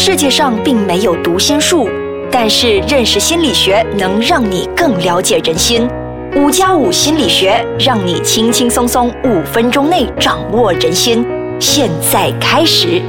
世界上并没有读心术，但是认识心理学能让你更了解人心。五加五心理学让你轻轻松松五分钟内掌握人心。现在开始，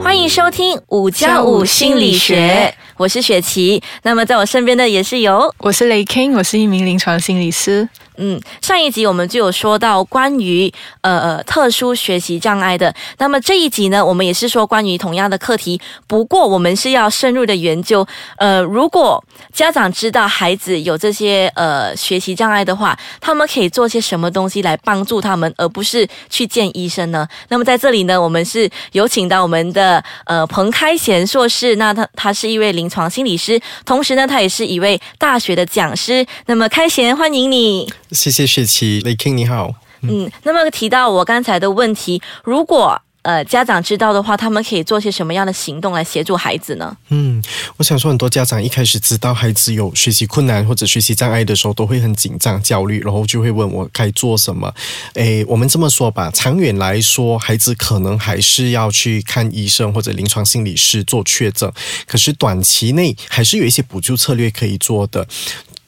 欢迎收听五加五心理学，我是雪琪。那么在我身边的也是有，我是雷 King，我是一名临床心理师。嗯，上一集我们就有说到关于呃呃特殊学习障碍的，那么这一集呢，我们也是说关于同样的课题，不过我们是要深入的研究。呃，如果家长知道孩子有这些呃学习障碍的话，他们可以做些什么东西来帮助他们，而不是去见医生呢？那么在这里呢，我们是有请到我们的呃彭开贤硕士，那他他是一位临床心理师，同时呢，他也是一位大学的讲师。那么开贤，欢迎你。谢谢雪琪，雷 king 你好。嗯，那么提到我刚才的问题，如果呃家长知道的话，他们可以做些什么样的行动来协助孩子呢？嗯，我想说，很多家长一开始知道孩子有学习困难或者学习障碍的时候，都会很紧张、焦虑，然后就会问我该做什么。诶，我们这么说吧，长远来说，孩子可能还是要去看医生或者临床心理师做确诊，可是短期内还是有一些补救策略可以做的。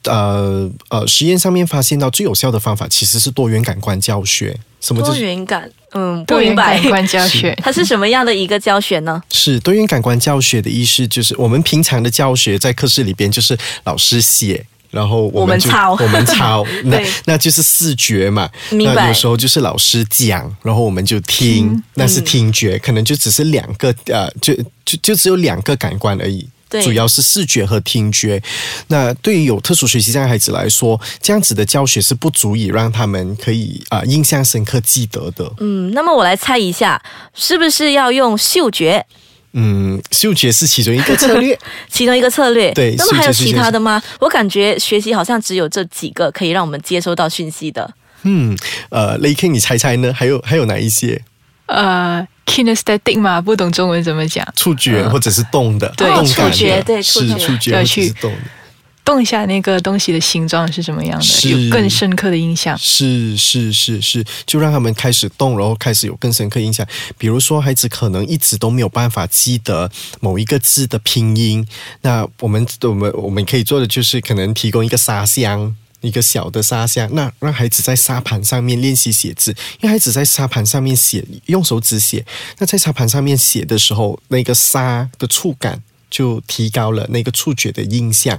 呃呃，实验上面发现到最有效的方法其实是多元感官教学。什么多元感？嗯，多元感官教学，它是什么样的一个教学呢？是多元感官教学的意思，就是我们平常的教学在课室里边，就是老师写，然后我们抄，我们抄，那那就是视觉嘛。明白。有时候就是老师讲，然后我们就听，那是听觉，可能就只是两个呃，就就就只有两个感官而已。主要是视觉和听觉。那对于有特殊学习障碍孩子来说，这样子的教学是不足以让他们可以啊印象深刻记得的。嗯，那么我来猜一下，是不是要用嗅觉？嗯，嗅觉是其中一个策略，其中一个策略。对，那么还有其他的吗？我感觉学习好像只有这几个可以让我们接收到讯息的。嗯，呃，雷 King，你猜猜呢？还有还有哪一些？呃，kinesthetic 嘛，不懂中文怎么讲？触觉或者是动的，对，触觉对，是触觉或者是动的，动一下那个东西的形状是什么样的，有更深刻的印象。是是是是，就让他们开始动，然后开始有更深刻印象。比如说，孩子可能一直都没有办法记得某一个字的拼音，那我们我们我们可以做的就是可能提供一个沙箱。一个小的沙箱，那让孩子在沙盘上面练习写字，因为孩子在沙盘上面写，用手指写，那在沙盘上面写的时候，那个沙的触感就提高了那个触觉的印象。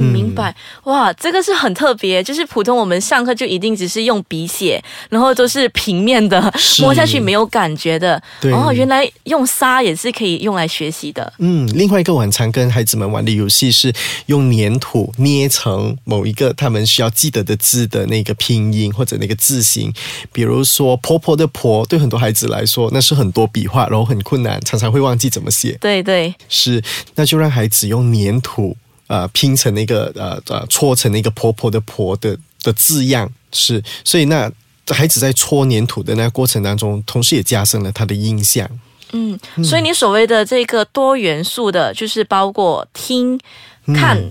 嗯，明白哇，这个是很特别，就是普通我们上课就一定只是用笔写，然后都是平面的，摸下去没有感觉的。对哦，原来用沙也是可以用来学习的。嗯，另外一个晚餐跟孩子们玩的游戏是用粘土捏成某一个他们需要记得的字的那个拼音或者那个字形，比如说婆婆的婆，对很多孩子来说那是很多笔画，然后很困难，常常会忘记怎么写。对对，是，那就让孩子用粘土。呃，拼成那个呃呃，搓成那个婆婆的婆的的字样是，所以那孩子在搓粘土的那个过程当中，同时也加深了他的印象。嗯，所以你所谓的这个多元素的，就是包括听、看、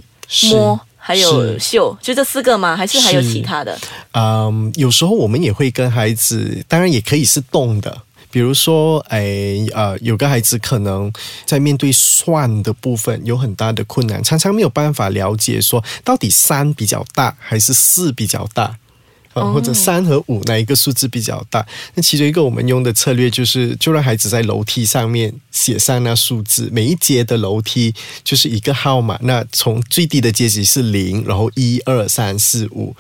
摸，还有嗅，就这四个吗？还是还有其他的？嗯，有时候我们也会跟孩子，当然也可以是动的。比如说，哎，呃，有个孩子可能在面对算的部分有很大的困难，常常没有办法了解说到底三比较大还是四比较大。或者三和五哪一个数字比较大？那其中一个我们用的策略就是，就让孩子在楼梯上面写上那数字，每一阶的楼梯就是一个号码。那从最低的阶级是零，然后一二三四五，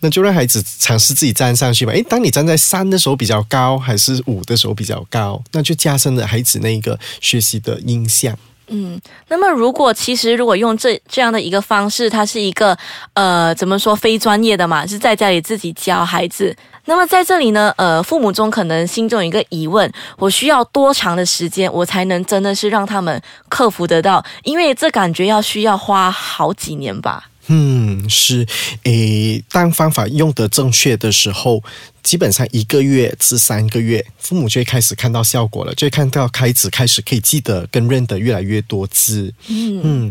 那就让孩子尝试自己站上去吧。诶，当你站在三的时候比较高，还是五的时候比较高？那就加深了孩子那个学习的印象。嗯，那么如果其实如果用这这样的一个方式，它是一个呃怎么说非专业的嘛，是在家里自己教孩子。那么在这里呢，呃，父母中可能心中有一个疑问：我需要多长的时间，我才能真的是让他们克服得到？因为这感觉要需要花好几年吧。嗯，是，诶，当方法用得正确的时候。基本上一个月至三个月，父母就会开始看到效果了，就会看到孩子开始可以记得跟认得越来越多字。嗯嗯，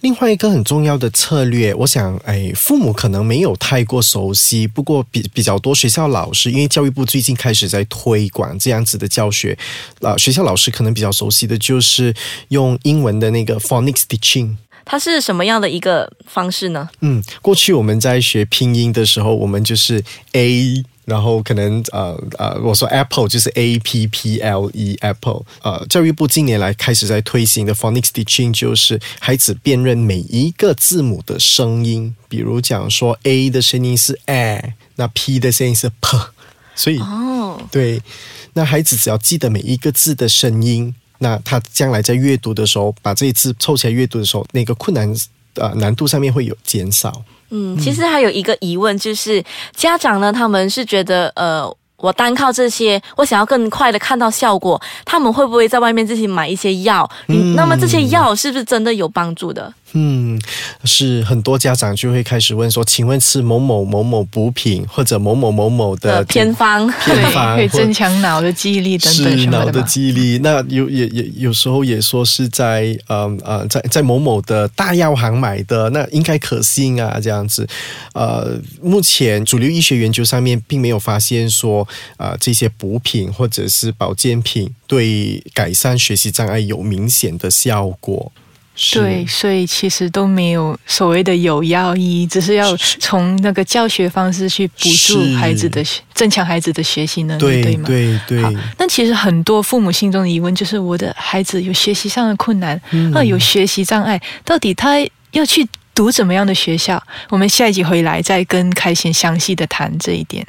另外一个很重要的策略，我想，诶，父母可能没有太过熟悉，不过比比较多学校老师，因为教育部最近开始在推广这样子的教学，啊，学校老师可能比较熟悉的就是用英文的那个 phonics teaching。它是什么样的一个方式呢？嗯，过去我们在学拼音的时候，我们就是 A，然后可能呃呃，我说 Apple 就是 A P P L E Apple。呃，教育部近年来开始在推行的 phonics teaching，就是孩子辨认每一个字母的声音，比如讲说 A 的声音是 A，那 P 的声音是 P，所以哦，对，那孩子只要记得每一个字的声音。那他将来在阅读的时候，把这一字凑起来阅读的时候，那个困难呃难度上面会有减少。嗯，其实还有一个疑问，就是家长呢，他们是觉得呃，我单靠这些，我想要更快的看到效果，他们会不会在外面自己买一些药？嗯，那么这些药是不是真的有帮助的？嗯，是很多家长就会开始问说：“请问吃某某某某补品或者某某某某的偏方，偏方可以增强脑的记忆力等等是脑的记忆力。那有也也有时候也说是在呃呃在在某某的大药行买的，那应该可信啊这样子。呃，目前主流医学研究上面并没有发现说啊这些补品或者是保健品对改善学习障碍有明显的效果。对，所以其实都没有所谓的有药医，只是要从那个教学方式去补助孩子的、增强孩子的学习能力，对吗？对对。好，那其实很多父母心中的疑问就是：我的孩子有学习上的困难，啊，有学习障碍，到底他要去读怎么样的学校？我们下一集回来再跟开心详细的谈这一点。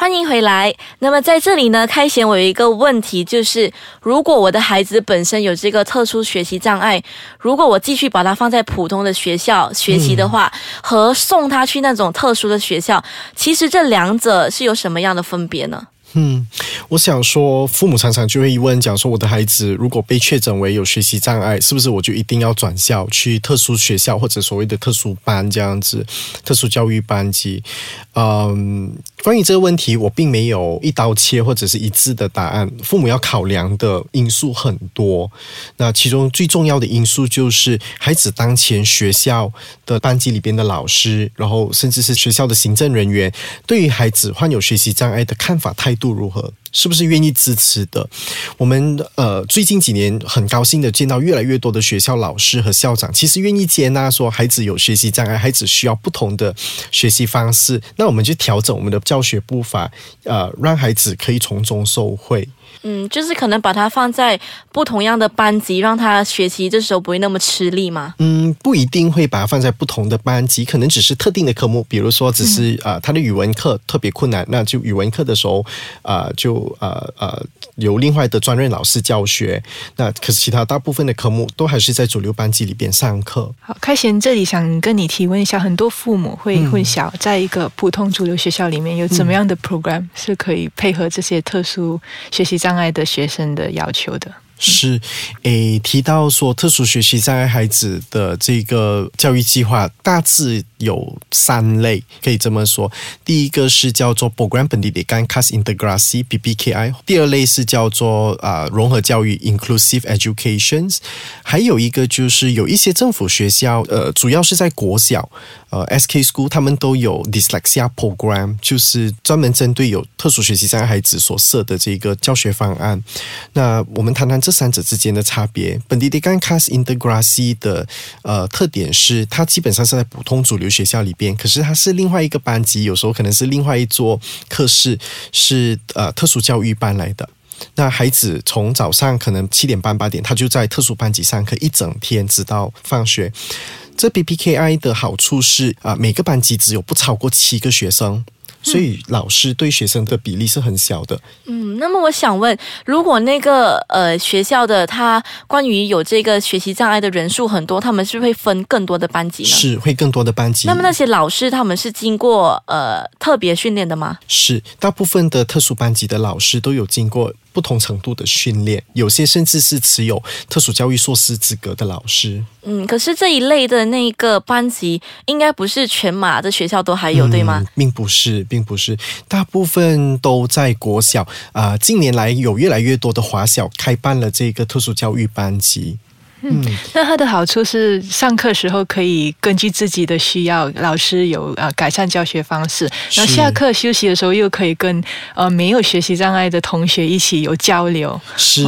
欢迎回来。那么在这里呢，开贤我有一个问题，就是如果我的孩子本身有这个特殊学习障碍，如果我继续把他放在普通的学校学习的话，和送他去那种特殊的学校，其实这两者是有什么样的分别呢？嗯，我想说，父母常常就会问讲说，我的孩子如果被确诊为有学习障碍，是不是我就一定要转校去特殊学校或者所谓的特殊班这样子，特殊教育班级？嗯，关于这个问题，我并没有一刀切或者是一致的答案。父母要考量的因素很多，那其中最重要的因素就是孩子当前学校的班级里边的老师，然后甚至是学校的行政人员，对于孩子患有学习障碍的看法态度如何。是不是愿意支持的？我们呃最近几年很高兴的见到越来越多的学校老师和校长，其实愿意接纳说孩子有学习障碍，孩子需要不同的学习方式，那我们就调整我们的教学步伐，呃，让孩子可以从中受惠。嗯，就是可能把它放在不同样的班级，让他学习这时候不会那么吃力吗？嗯，不一定会把它放在不同的班级，可能只是特定的科目，比如说只是啊，他的语文课特别困难，那就语文课的时候啊，就呃呃由另外的专任老师教学。那可是其他大部分的科目都还是在主流班级里边上课。好，开贤这里想跟你提问一下，很多父母会混淆，在一个普通主流学校里面有怎么样的 program 是可以配合这些特殊学习障。障碍的学生的要求的。是，诶，提到说特殊学习障碍孩子的这个教育计划，大致有三类，可以这么说。第一个是叫做 Program Pendidikan Khas Integrasi（PPKI），第二类是叫做啊融合教育 （Inclusive Educations)，还有一个就是有一些政府学校，呃，主要是在国小，呃，SK School，他们都有 Dyslexia Program，就是专门针对有特殊学习障碍孩子所设的这个教学方案。那我们谈谈这。这三者之间的差别，本地的 Gan Class Integrasi 的呃特点是，它基本上是在普通主流学校里边，可是它是另外一个班级，有时候可能是另外一座课室，是呃特殊教育班来的。那孩子从早上可能七点半八点，他就在特殊班级上课一整天，直到放学。这 BPKI 的好处是啊，每个班级只有不超过七个学生。所以老师对学生的比例是很小的。嗯，那么我想问，如果那个呃学校的他关于有这个学习障碍的人数很多，他们是会分更多的班级呢？是会更多的班级。那么那些老师他们是经过呃特别训练的吗？是，大部分的特殊班级的老师都有经过不同程度的训练，有些甚至是持有特殊教育硕士资格的老师。嗯，可是这一类的那个班级，应该不是全马的学校都还有，对吗？并不是，并不是，大部分都在国小啊。近年来有越来越多的华小开办了这个特殊教育班级。嗯，那它的好处是上课时候可以根据自己的需要，老师有呃改善教学方式，然后下课休息的时候又可以跟呃没有学习障碍的同学一起有交流。是，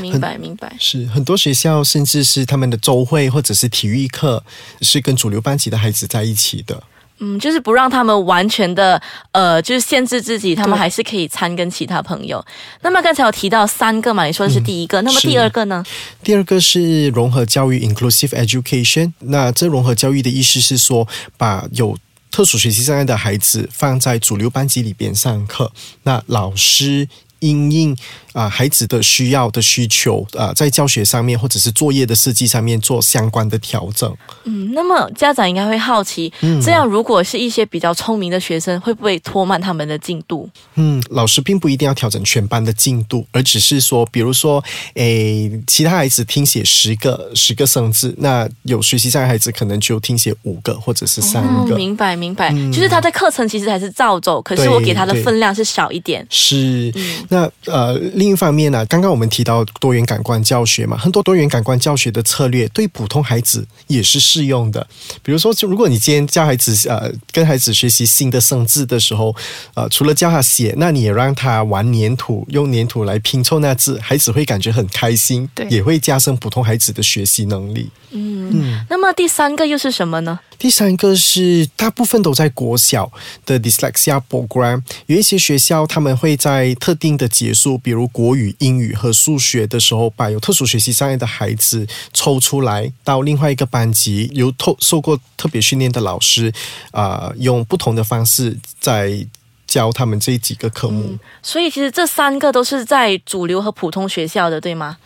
明白明白。是很多学校甚至是他们的周会或者是体育课是跟主流班级的孩子在一起的。嗯，就是不让他们完全的，呃，就是限制自己，他们还是可以参跟其他朋友。那么刚才有提到三个嘛，你说的是第一个，那么第二个呢？第二个是融合教育 （inclusive education）。那这融合教育的意思是说，把有特殊学习障碍的孩子放在主流班级里边上课，那老师因应。啊，孩子的需要的需求啊，在教学上面或者是作业的设计上面做相关的调整。嗯，那么家长应该会好奇，这样如果是一些比较聪明的学生，会不会拖慢他们的进度？嗯，老师并不一定要调整全班的进度，而只是说，比如说，诶，其他孩子听写十个十个生字，那有学习障碍孩子可能就听写五个或者是三个。明白，明白，就是他的课程其实还是照走，可是我给他的分量是少一点。是，那呃。另一方面呢，刚刚我们提到多元感官教学嘛，很多多元感官教学的策略对普通孩子也是适用的。比如说，就如果你今天教孩子呃跟孩子学习新的生字的时候，呃，除了教他写，那你也让他玩粘土，用粘土来拼凑那字，孩子会感觉很开心，对，也会加深普通孩子的学习能力。嗯，那么第三个又是什么呢？第三个是大部分都在国小的 dyslexia program，有一些学校他们会在特定的结束，比如国语、英语和数学的时候，把有特殊学习障碍的孩子抽出来到另外一个班级，由透受过特别训练的老师啊，用不同的方式在教他们这几个科目。所以其实这三个都是在主流和普通学校的，对吗？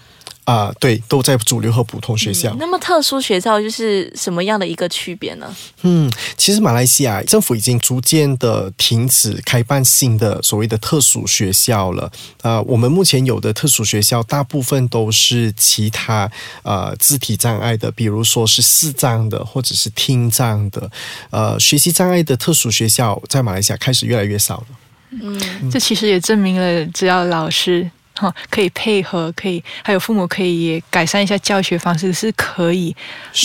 啊，对，都在主流和普通学校。那么特殊学校就是什么样的一个区别呢？嗯，其实马来西亚政府已经逐渐的停止开办新的所谓的特殊学校了。呃，我们目前有的特殊学校大部分都是其他呃肢体障碍的，比如说是视障的或者是听障的。呃，学习障碍的特殊学校在马来西亚开始越来越少了。嗯，这其实也证明了，只要老师。哈，可以配合，可以还有父母可以也改善一下教学方式，是可以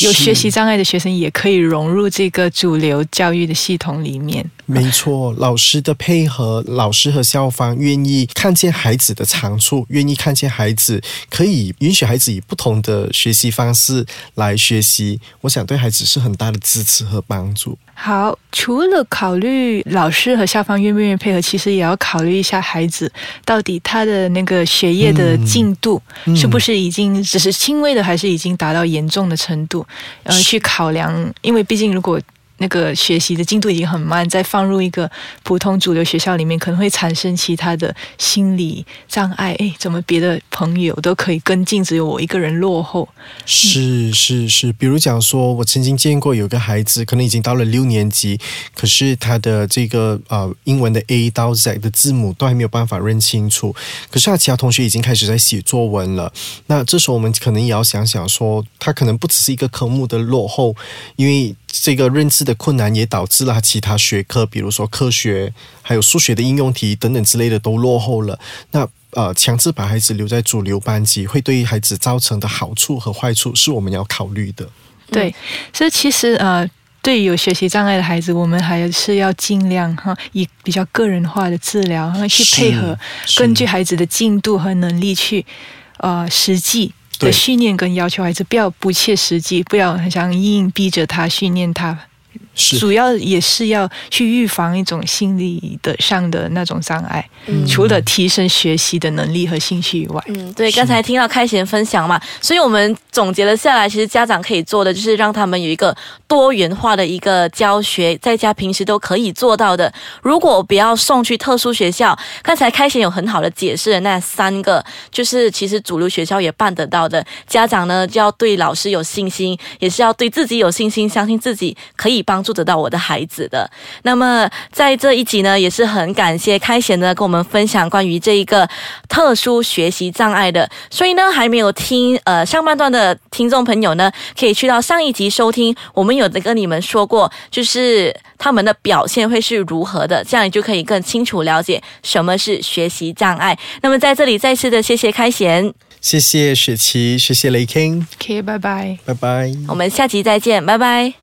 有学习障碍的学生也可以融入这个主流教育的系统里面。没错，老师的配合，老师和校方愿意看见孩子的长处，愿意看见孩子可以允许孩子以不同的学习方式来学习，我想对孩子是很大的支持和帮助。好，除了考虑老师和校方愿不愿意配合，其实也要考虑一下孩子到底他的那个学业的进度是不是已经只是轻微的，还是已经达到严重的程度，呃，去考量，因为毕竟如果。那个学习的进度已经很慢，再放入一个普通主流学校里面，可能会产生其他的心理障碍。哎，怎么别的朋友都可以跟进，只有我一个人落后？是是是，比如讲说，我曾经见过有个孩子，可能已经到了六年级，可是他的这个呃英文的 A 到 Z 的字母都还没有办法认清楚，可是他其他同学已经开始在写作文了。那这时候我们可能也要想想说，他可能不只是一个科目的落后，因为。这个认知的困难也导致了其他学科，比如说科学、还有数学的应用题等等之类的都落后了。那呃，强制把孩子留在主流班级，会对孩子造成的好处和坏处，是我们要考虑的。对，所以其实呃，对于有学习障碍的孩子，我们还是要尽量哈，以比较个人化的治疗，然后去配合，根据孩子的进度和能力去呃实际。的训练跟要求还是不要不切实际，不要很想硬逼着他训练他。主要也是要去预防一种心理的上的那种障碍，除了提升学习的能力和兴趣以外，嗯，对，刚才听到开贤分享嘛，所以我们总结了下来，其实家长可以做的就是让他们有一个多元化的一个教学，在家平时都可以做到的。如果不要送去特殊学校，刚才开贤有很好的解释的那三个，就是其实主流学校也办得到的。家长呢就要对老师有信心，也是要对自己有信心，相信自己可以帮。助得到我的孩子的。那么在这一集呢，也是很感谢开贤呢跟我们分享关于这一个特殊学习障碍的。所以呢，还没有听呃上半段的听众朋友呢，可以去到上一集收听，我们有的跟你们说过，就是他们的表现会是如何的，这样你就可以更清楚了解什么是学习障碍。那么在这里再次的谢谢开贤，谢谢雪琪，谢谢雷 king，OK，拜拜。拜拜。我们下集再见，拜拜。